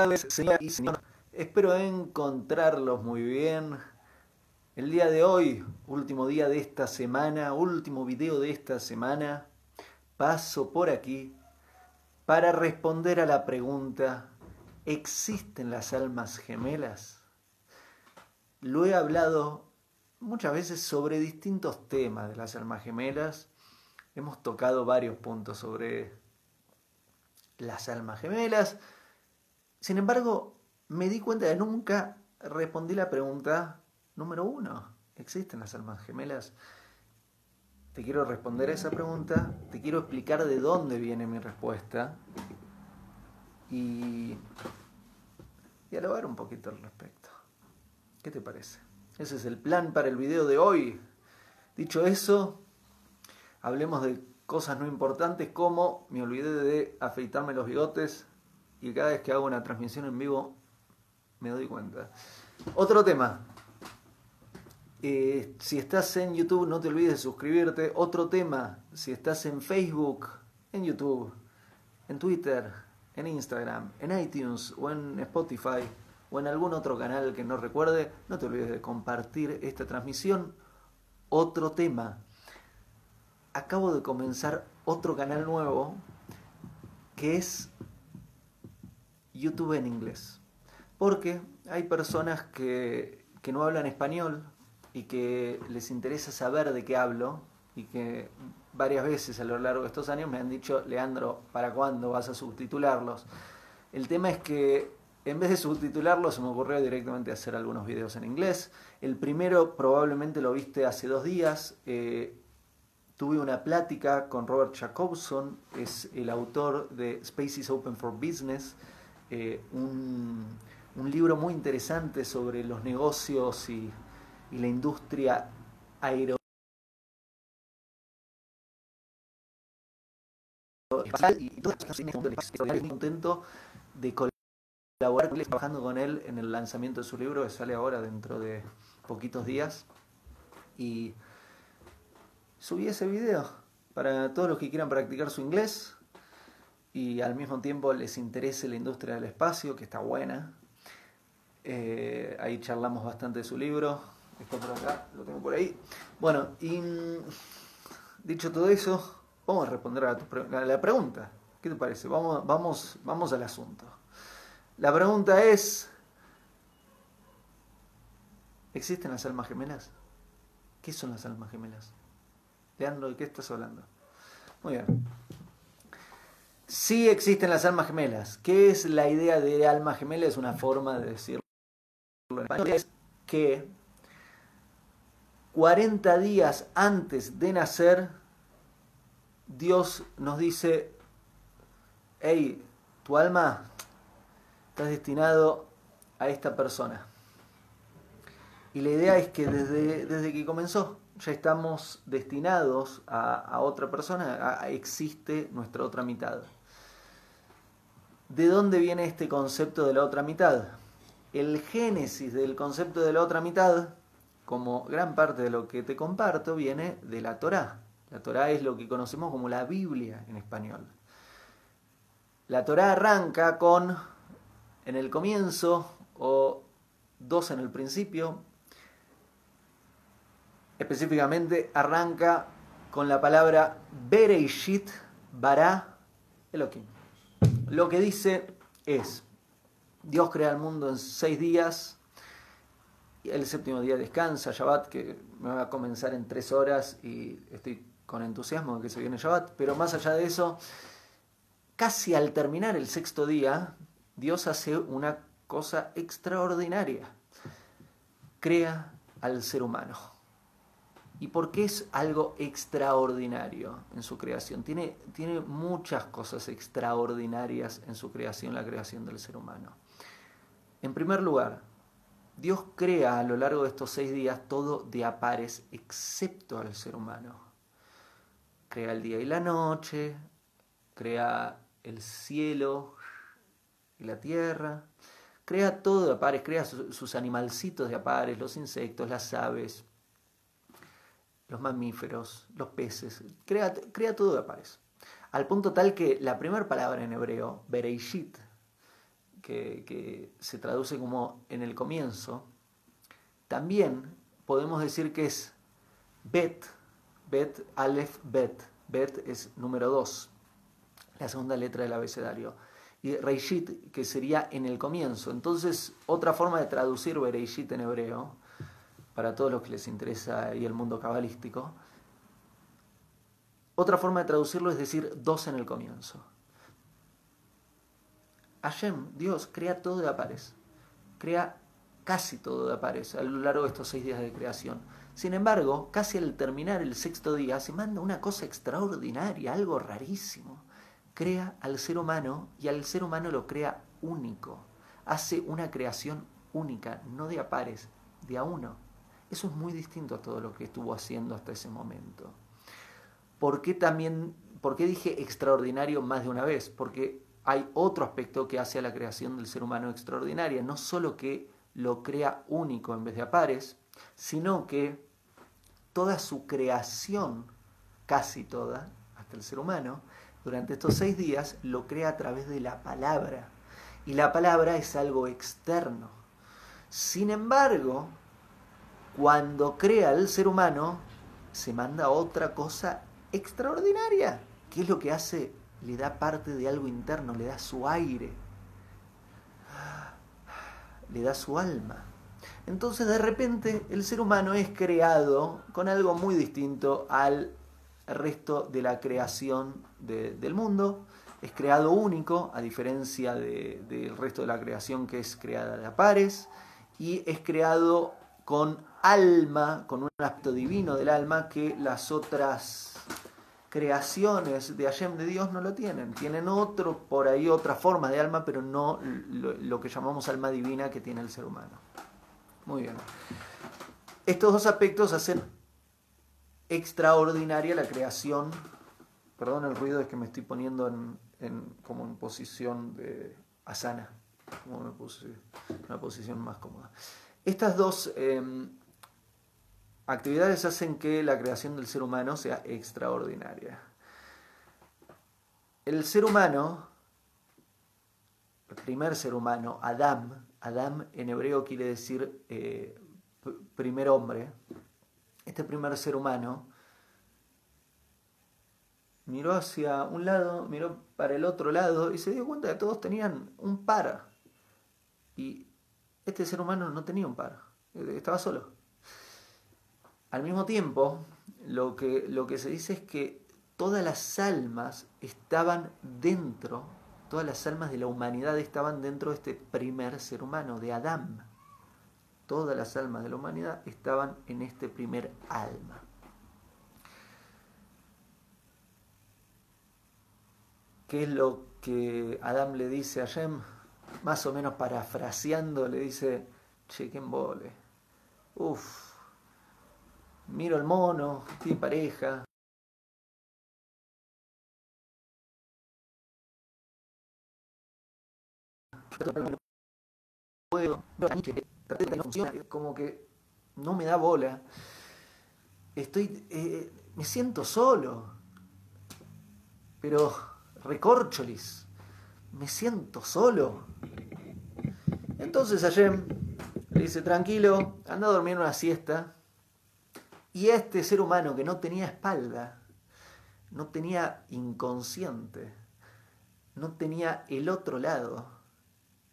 Tardes, señora y señor. Espero encontrarlos muy bien. El día de hoy, último día de esta semana, último video de esta semana, paso por aquí para responder a la pregunta, ¿existen las almas gemelas? Lo he hablado muchas veces sobre distintos temas de las almas gemelas. Hemos tocado varios puntos sobre las almas gemelas. Sin embargo, me di cuenta de nunca respondí la pregunta número uno. ¿Existen las almas gemelas? Te quiero responder a esa pregunta, te quiero explicar de dónde viene mi respuesta y dialogar un poquito al respecto. ¿Qué te parece? Ese es el plan para el video de hoy. Dicho eso, hablemos de cosas no importantes como me olvidé de afeitarme los bigotes y cada vez que hago una transmisión en vivo me doy cuenta. Otro tema. Eh, si estás en YouTube no te olvides de suscribirte. Otro tema. Si estás en Facebook, en YouTube, en Twitter, en Instagram, en iTunes o en Spotify o en algún otro canal que no recuerde, no te olvides de compartir esta transmisión. Otro tema. Acabo de comenzar otro canal nuevo que es YouTube en inglés. Porque hay personas que, que no hablan español y que les interesa saber de qué hablo y que varias veces a lo largo de estos años me han dicho, Leandro, ¿para cuándo vas a subtitularlos? El tema es que en vez de subtitularlos se me ocurrió directamente hacer algunos videos en inglés. El primero probablemente lo viste hace dos días. Eh, tuve una plática con Robert Jacobson, es el autor de Spaces Open for Business, eh, un, libro muy interesante sobre los negocios y, la industria aeronáutica y estoy muy contento de colaborar trabajando con él en el lanzamiento de su libro que sale ahora dentro de poquitos días. Y subí ese video para todos los que quieran practicar su inglés y al mismo tiempo les interese la industria del espacio que está buena eh, ahí charlamos bastante de su libro está por acá, lo tengo por ahí bueno y dicho todo eso Vamos a responder a, la pregunta. ¿Qué te parece? Vamos, vamos, vamos al asunto. La pregunta es, ¿existen las almas gemelas? ¿Qué son las almas gemelas? Leandro, ¿de qué estás hablando? Muy bien. Sí existen las almas gemelas. ¿Qué es la idea de alma gemela? Es una forma de decirlo en español. Es que 40 días antes de nacer Dios nos dice, hey, tu alma está destinado a esta persona. Y la idea es que desde, desde que comenzó ya estamos destinados a, otra persona, existe nuestra otra mitad. ¿De dónde viene este concepto de la otra mitad? El génesis del concepto de la otra mitad, como gran parte de lo que te comparto, viene de la Torá. La Torá es lo que conocemos como la Biblia en español. La Torá arranca con, en el comienzo, o dos en el principio, específicamente arranca con la palabra Bereishit bara Elohim. Lo que dice es, Dios crea el mundo en seis días, el séptimo día descansa, Shabbat, que me va a comenzar en tres horas y estoy con entusiasmo de que se viene Shabbat, pero más allá de eso, casi al terminar el sexto día, Dios hace una cosa extraordinaria. Crea al ser humano. ¿Y por qué es algo extraordinario en su creación? Tiene, tiene muchas cosas extraordinarias en su creación, la creación del ser humano. En primer lugar, Dios crea a lo largo de estos seis días todo de a pares, excepto al ser humano crea el día y la noche, crea el cielo y la tierra, crea todo de apares, crea sus animalcitos de apares, los insectos, las aves, los mamíferos, los peces, crea, crea todo de apares. Al punto tal que la primera palabra en hebreo, Bereishit, que, que se traduce como en el comienzo, también podemos decir que es Bet, Bet, Aleph, Bet. Bet es número 2, la segunda letra del abecedario. Y Reishit, que sería en el comienzo. Entonces, otra forma de traducir Bereishit en hebreo, para todos los que les interesa y el mundo cabalístico, otra forma de traducirlo es decir dos en el comienzo. Hashem, Dios, crea todo de a pares. Crea casi todo de a pares a lo largo de estos seis días de creación. Sin embargo, casi al terminar el sexto día se manda una cosa extraordinaria, algo rarísimo. Crea al ser humano y al ser humano lo crea único. Hace una creación única, no de a pares, de a uno. Eso es muy distinto a todo lo que estuvo haciendo hasta ese momento. ¿Por qué también, por qué dije extraordinario más de una vez? Porque hay otro aspecto que hace a la creación del ser humano extraordinaria, no solo que lo crea único en vez de a pares, sino que toda su creación, casi toda, hasta el ser humano, durante estos seis días lo crea a través de la palabra. Y la palabra es algo externo. Sin embargo, cuando crea el ser humano, se manda otra cosa extraordinaria. ¿Qué es lo que hace? Le da parte de algo interno, le da su aire, le da su alma. Entonces de repente el ser humano es creado con algo muy distinto al resto de la creación del mundo. Es creado único, a diferencia del resto de la creación que es creada de a pares, y es creado con alma, con un aspecto divino del alma que las otras creaciones de Hashem de Dios no lo tienen. Tienen otro, por ahí otra forma de alma, pero no lo, que llamamos alma divina que tiene el ser humano. Muy bien. Estos dos aspectos hacen extraordinaria la creación. Perdón el ruido, es que me estoy poniendo en, como en posición de asana, como me puse, una posición más cómoda. Estas dos em, actividades hacen que la creación del ser humano sea extraordinaria. El ser humano, el primer ser humano, Adam, Adam en hebreo quiere decir eh, primer hombre, este primer ser humano miró hacia un lado, miró para el otro lado y se dio cuenta que todos tenían un par. Y este ser humano no tenía un par, estaba solo. Al mismo tiempo, lo que, lo que se dice es que todas las almas estaban dentro, todas las almas de la humanidad estaban dentro de este primer ser humano, de Adán. Todas las almas de la humanidad estaban en este primer alma. ¿Qué es lo que Adán le dice a Shem? Más o menos parafraseando, le dice, che, qué embole. Uf, miro al mono, tiene pareja. Como que no me da bola. Estoy, eh, me siento solo. Pero, recorcholis, me siento solo. Entonces Ayem le dice, tranquilo, anda a dormir una siesta y este ser humano que no tenía espalda, no tenía inconsciente, no tenía el otro lado,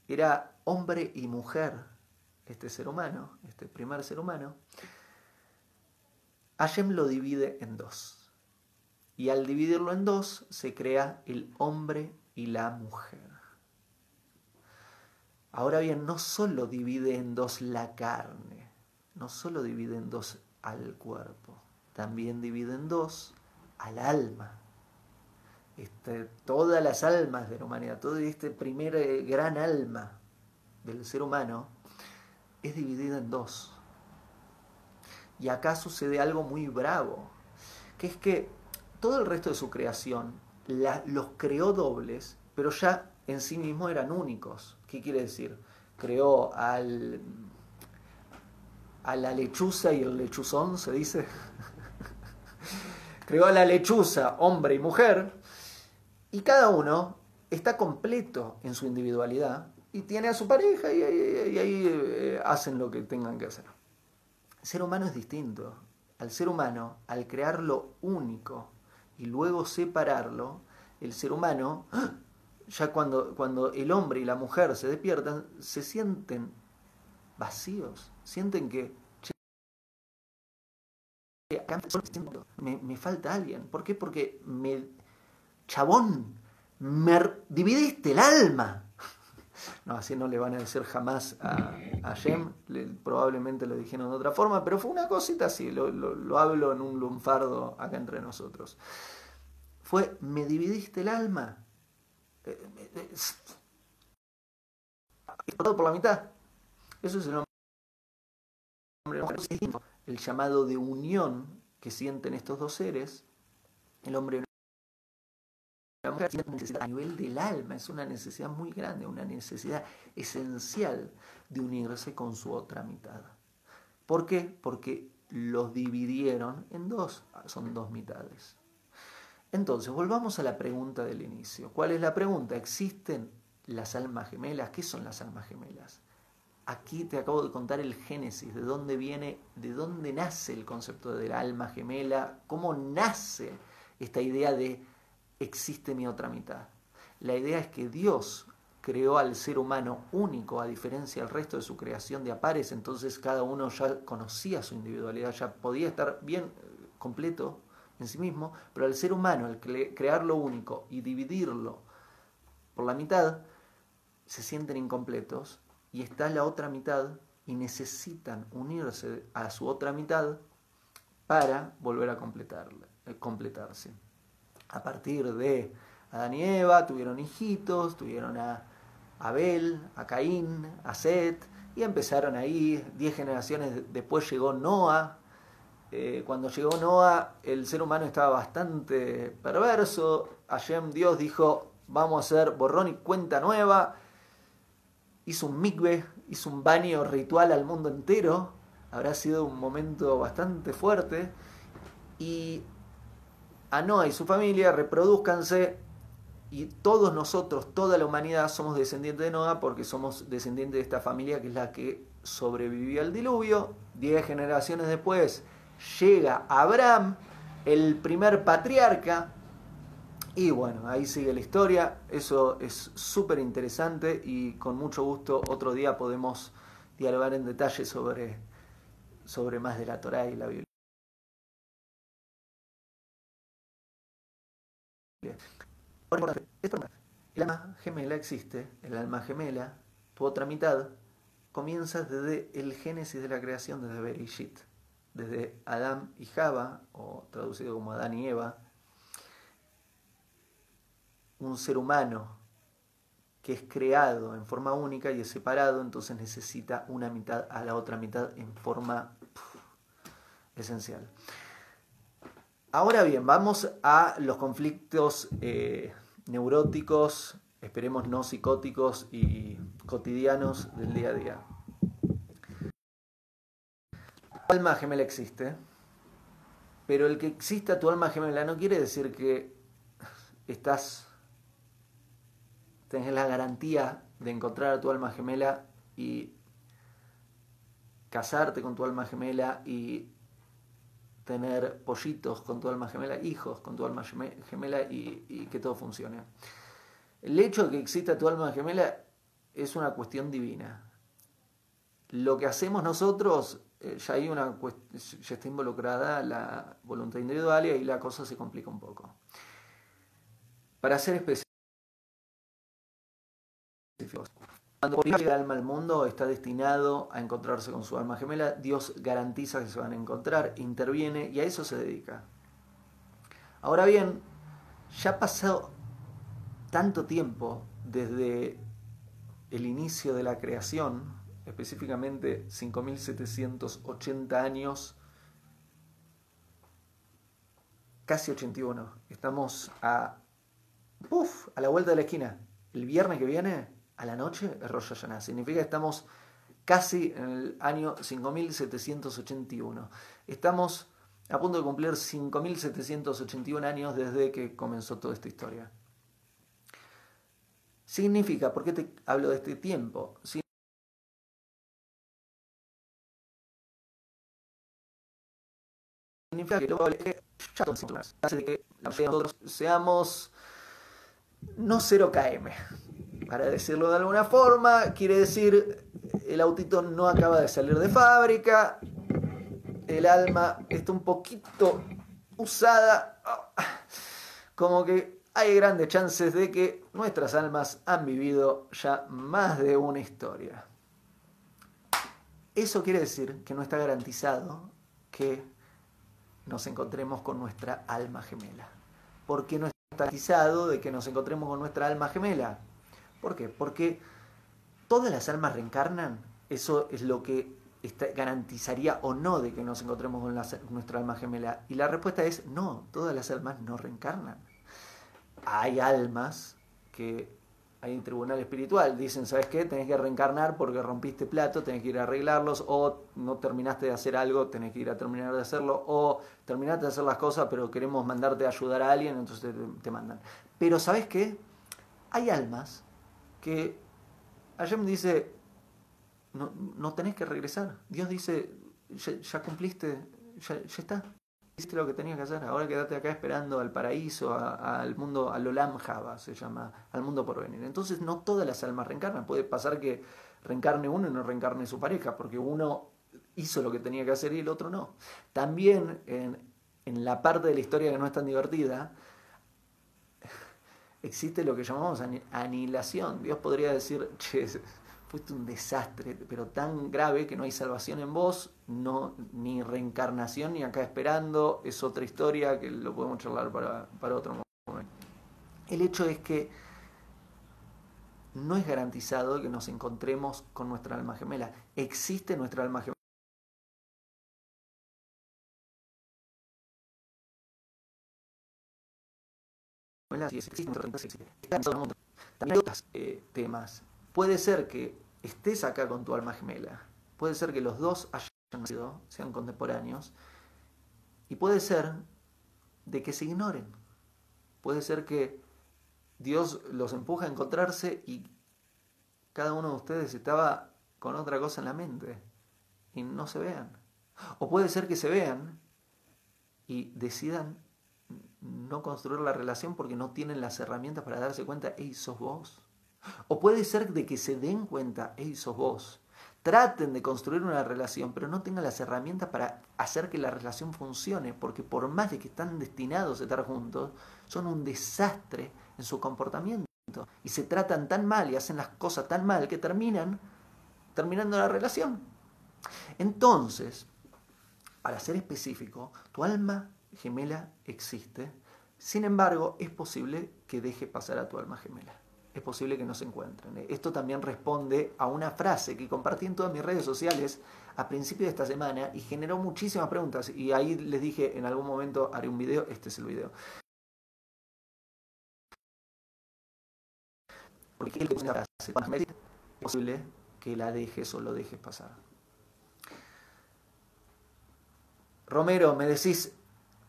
era hombre y mujer, este ser humano, este primer ser humano, Hashem lo divide en dos. Y al dividirlo en dos se crea el hombre y la mujer. Ahora bien, no solo divide en dos la carne, no solo divide en dos al cuerpo. También divide en dos al alma. Este, todas las almas de la humanidad, todo este primer eh, gran alma del ser humano es dividida en dos. Y acá sucede algo muy bravo, que es que todo el resto de su creación los creó dobles, pero ya en sí mismo eran únicos. ¿Qué quiere decir? Creó al a la lechuza y el lechuzón, se dice. Creó a la lechuza, hombre y mujer, Y cada uno está completo en su individualidad y tiene a su pareja y, ahí eh, hacen lo que tengan que hacer. El ser humano es distinto. Al ser humano, al crearlo único y luego separarlo, el ser humano, ya cuando, cuando el hombre y la mujer se despiertan, se sienten vacíos, sienten que me, me, falta alguien. ¿Por qué? Porque me, chabón, me dividiste el alma. No, así no le van a decir jamás a, a Jem, probablemente lo dijeron de otra forma, pero fue una cosita así, lo, lo, hablo en un lunfardo acá entre nosotros. Fue, me dividiste el alma. Eh, eh, por la mitad. Eso es el hombre. El llamado de unión que sienten estos dos seres, el hombre necesidad a nivel del alma, es una necesidad muy grande, una necesidad esencial de unirse con su otra mitad. ¿Por qué? Porque los dividieron en dos, son dos mitades. Entonces, volvamos a la pregunta del inicio. ¿Cuál es la pregunta? ¿Existen las almas gemelas? ¿Qué son las almas gemelas? Aquí te acabo de contar el génesis, de dónde viene, de dónde nace el concepto del alma gemela, cómo nace esta idea de existe mi otra mitad. La idea es que Dios creó al ser humano único, a diferencia del resto de su creación de apares, entonces cada uno ya conocía su individualidad, ya podía estar bien eh, completo en sí mismo, pero al ser humano, al crearlo único y dividirlo por la mitad, se sienten incompletos y está la otra mitad y necesitan unirse a su otra mitad para volver a eh, completarse a partir de Adán y Eva, tuvieron hijitos, tuvieron a Abel, a Caín, a Set, y empezaron ahí, diez generaciones después llegó Noah. Eh, cuando llegó Noah, el ser humano estaba bastante perverso. Hashem, Dios, dijo, vamos a hacer borrón y cuenta nueva. Hizo un mikve, hizo un baño ritual al mundo entero. Habrá sido un momento bastante fuerte. Y a Noah y su familia, reproduzcanse y todos nosotros, toda la humanidad somos descendientes de Noah porque somos descendientes de esta familia que es la que sobrevivió al diluvio. Diez generaciones después llega Abraham, el primer patriarca, y bueno, ahí sigue la historia. Eso es súper interesante y con mucho gusto otro día podemos dialogar en detalle sobre, sobre más de la Torah y la Biblia. El alma gemela existe, el alma gemela, tu otra mitad, comienza desde el génesis de la creación, desde Bereshit, desde Adán y Java, o traducido como Adán y Eva, un ser humano que es creado en forma única y es separado, entonces necesita una mitad a la otra mitad en forma esencial. Ahora bien, vamos a los conflictos eh, neuróticos, esperemos no psicóticos y cotidianos del día a día. Tu alma gemela existe, pero el que exista tu alma gemela no quiere decir que estás, tenés la garantía de encontrar a tu alma gemela y casarte con tu alma gemela y tener pollitos con tu alma gemela, hijos con tu alma gemela y, que todo funcione. El hecho de que exista tu alma gemela es una cuestión divina. Lo que hacemos nosotros, eh, ya, hay una, ya está involucrada la voluntad individual y ahí la cosa se complica un poco. Para ser específicos, cuando llega el alma al mundo, está destinado a encontrarse con su alma gemela. Dios garantiza que se van a encontrar, interviene y a eso se dedica. Ahora bien, ya ha pasado tanto tiempo desde el inicio de la creación, específicamente 5.780 años, casi 81. Estamos a, uf, a la vuelta de la esquina. El viernes que viene a la noche es Rosh. Significa que estamos casi en el año 5781. Estamos a punto de cumplir 5781 años desde que comenzó toda esta historia. Significa, ¿por qué te hablo de este tiempo? Significa que luego hace que nosotros seamos no 0KM. Para decirlo de alguna forma, quiere decir el autito no acaba de salir de fábrica, el alma está un poquito usada, como que hay grandes chances de que nuestras almas han vivido ya más de una historia. Eso quiere decir que no está garantizado que nos encontremos con nuestra alma gemela. ¿Por qué no está garantizado de que nos encontremos con nuestra alma gemela? ¿Por qué? Porque todas las almas reencarnan. Eso es lo que garantizaría o no de que nos encontremos con nuestra alma gemela. Y la respuesta es no, todas las almas no reencarnan. Hay almas que hay un tribunal espiritual, dicen, ¿sabes qué? Tenés que reencarnar porque rompiste plato, tenés que ir a arreglarlos, o no terminaste de hacer algo, tenés que ir a terminar de hacerlo, o terminaste de hacer las cosas, pero queremos mandarte a ayudar a alguien, entonces te, mandan. Pero ¿sabes qué? Hay almas que me dice, no, no tenés que regresar. Dios dice, ya, cumpliste, ya, ya, está. Hiciste lo que tenías que hacer. Ahora quédate acá esperando al paraíso, al mundo, al Olam Java se llama, al mundo por venir. Entonces no todas las almas reencarnan. Puede pasar que reencarne uno y no reencarne su pareja, porque uno hizo lo que tenía que hacer y el otro no. También en, en la parte de la historia que no es tan divertida, existe lo que llamamos anihilación. Dios podría decir, che, fuiste un desastre, pero tan grave que no hay salvación en vos, no, ni reencarnación, ni acá esperando, es otra historia que lo podemos charlar para, para otro momento. El hecho es que no es garantizado que nos encontremos con nuestra alma gemela. Existe nuestra alma gemela. También hay otros eh, temas. Puede ser que estés acá con tu alma gemela, puede ser que los dos hayan nacido, sean contemporáneos, y puede ser de que se ignoren. Puede ser que Dios los empuja a encontrarse y cada uno de ustedes estaba con otra cosa en la mente y no se vean. O puede ser que se vean y decidan no construir la relación porque no tienen las herramientas para darse cuenta, hey, sos vos. O puede ser de que se den cuenta, hey, sos vos. Traten de construir una relación, pero no tengan las herramientas para hacer que la relación funcione, porque por más de que están destinados a estar juntos, son un desastre en su comportamiento. Y se tratan tan mal y hacen las cosas tan mal que terminan terminando la relación. Entonces, para ser específico, tu alma gemela existe, sin embargo, es posible que deje pasar a tu alma gemela es posible que no se encuentren. Esto también responde a una frase que compartí en todas mis redes sociales a principio de esta semana y generó muchísimas preguntas. Y ahí les dije, en algún momento haré un video, este es el video. Porque es una frase, es posible que la dejes o lo dejes pasar. Romero, me decís,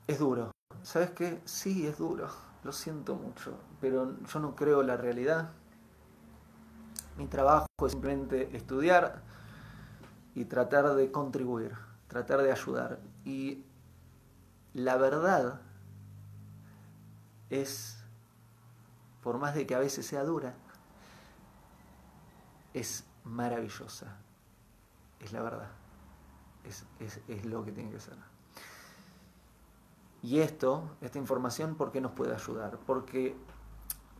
es duro. ¿Sabes qué? Sí, es duro lo siento mucho, pero yo no creo la realidad. Mi trabajo es simplemente estudiar y tratar de contribuir, tratar de ayudar. Y la verdad es, por más de que a veces sea dura, es maravillosa. Es la verdad. Es, es, es lo que tiene que ser. Y esto, esta información, ¿por qué nos puede ayudar? Porque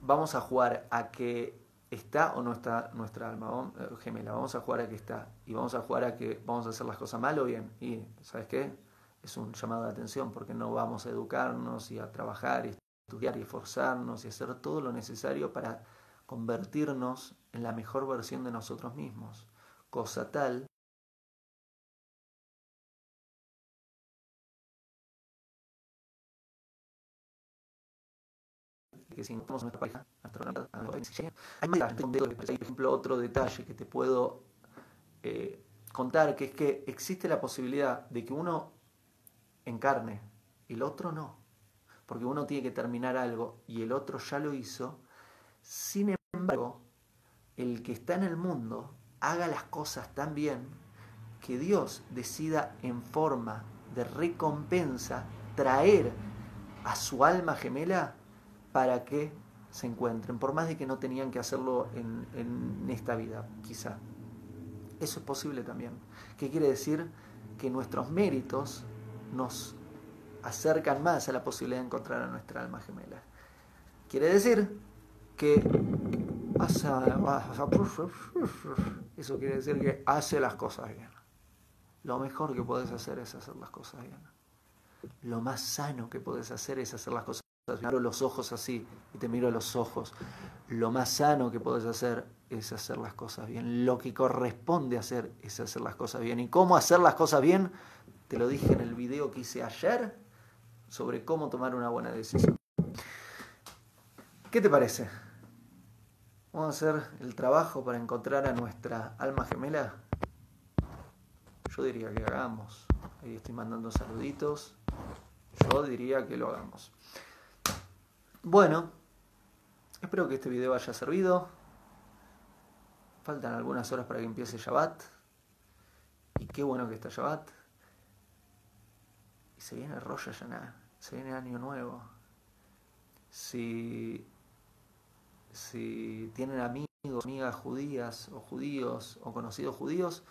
vamos a jugar a que está o no está nuestra alma eh, gemela, vamos a jugar a que está y vamos a jugar a que vamos a hacer las cosas mal o bien. Y, ¿sabes qué? Es un llamado de atención porque no vamos a educarnos y a trabajar y estudiar y esforzarnos y hacer todo lo necesario para convertirnos en la mejor versión de nosotros mismos. Cosa tal que si encontramos nuestra pareja, hay más por ejemplo, otro detalle que te puedo eh, contar, que es que existe la posibilidad de que uno encarne el otro no. Porque uno tiene que terminar algo y el otro ya lo hizo. Sin embargo, el que está en el mundo haga las cosas tan bien que Dios decida en forma de recompensa traer a su alma gemela para que se encuentren, por más de que no tenían que hacerlo en, esta vida, quizá. Eso es posible también. ¿Qué quiere decir? Que nuestros méritos nos acercan más a la posibilidad de encontrar a nuestra alma gemela. Quiere decir que eso quiere decir que hace las cosas bien. Lo mejor que puedes hacer es hacer las cosas bien. Lo más sano que puedes hacer es hacer las cosas bien. Abro los ojos así y te miro los ojos. Lo más sano que puedes hacer es hacer las cosas bien. Lo que corresponde hacer es hacer las cosas bien. ¿Y cómo hacer las cosas bien? Te lo dije en el video que hice ayer sobre cómo tomar una buena decisión. ¿Qué te parece? Vamos a hacer el trabajo para encontrar a nuestra alma gemela. Yo diría que hagamos. Ahí estoy mandando saluditos. Yo diría que lo hagamos. Bueno, espero que este video haya servido. Faltan algunas horas para que empiece Shabbat. Y qué bueno que está Shabbat. Y se viene Rosh Hashanah, se viene Año Nuevo. Si, si tienen amigos, amigas judías o judíos o conocidos judíos,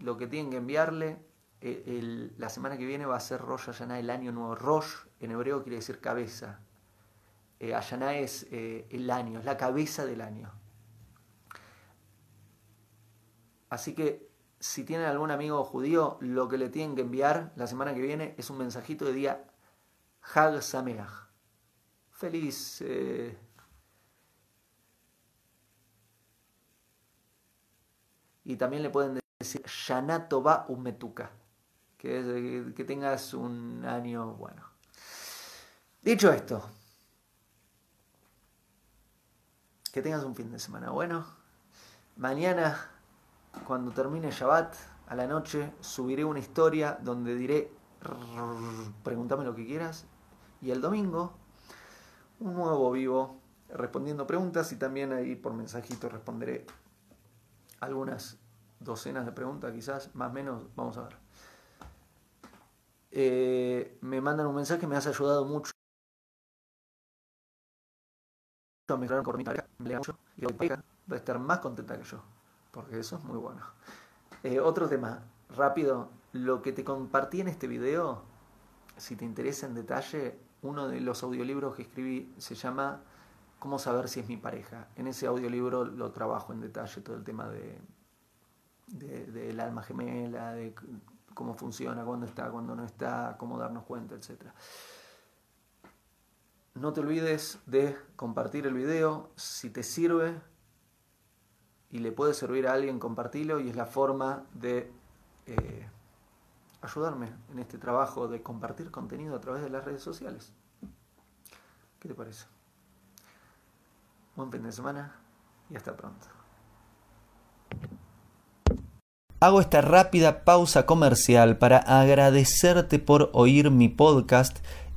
lo que tienen que enviarle eh, la semana que viene va a ser Rosh Hashanah, el Año Nuevo. Rosh en hebreo quiere decir cabeza. Eh, es eh, el año, es la cabeza del año. Así que si tienen algún amigo judío, lo que le tienen que enviar la semana que viene es un mensajito de día Hag Sameach. Feliz. Eh, y también le pueden decir Shana Tova Umetuka. Que tengas un año bueno. Dicho esto, que tengas un fin de semana bueno. Mañana cuando termine Shabbat, a la noche, subiré una historia donde diré, pregúntame lo que quieras. Y el domingo, un nuevo vivo respondiendo preguntas y también ahí por mensajito responderé algunas docenas de preguntas, quizás, más o menos, vamos a ver. Eh, me mandan un mensaje, me has ayudado mucho a mejorar por mi pareja, y va a estar más contenta que yo porque eso es muy bueno. Eh, otro tema, rápido, lo que te compartí en este video, si te interesa en detalle, uno de los audiolibros que escribí se llama ¿Cómo saber si es mi pareja? En ese audiolibro lo trabajo en detalle, todo el tema de del alma gemela, de cómo funciona, cuándo está, cuándo no está, cómo darnos cuenta, etc. No te olvides de compartir el video. Si te sirve, y le puede servir a alguien, compartirlo y es la forma de eh, ayudarme en este trabajo de compartir contenido a través de las redes sociales. ¿Qué te parece? Buen fin de semana y hasta pronto. Hago esta rápida pausa comercial para agradecerte por oír mi podcast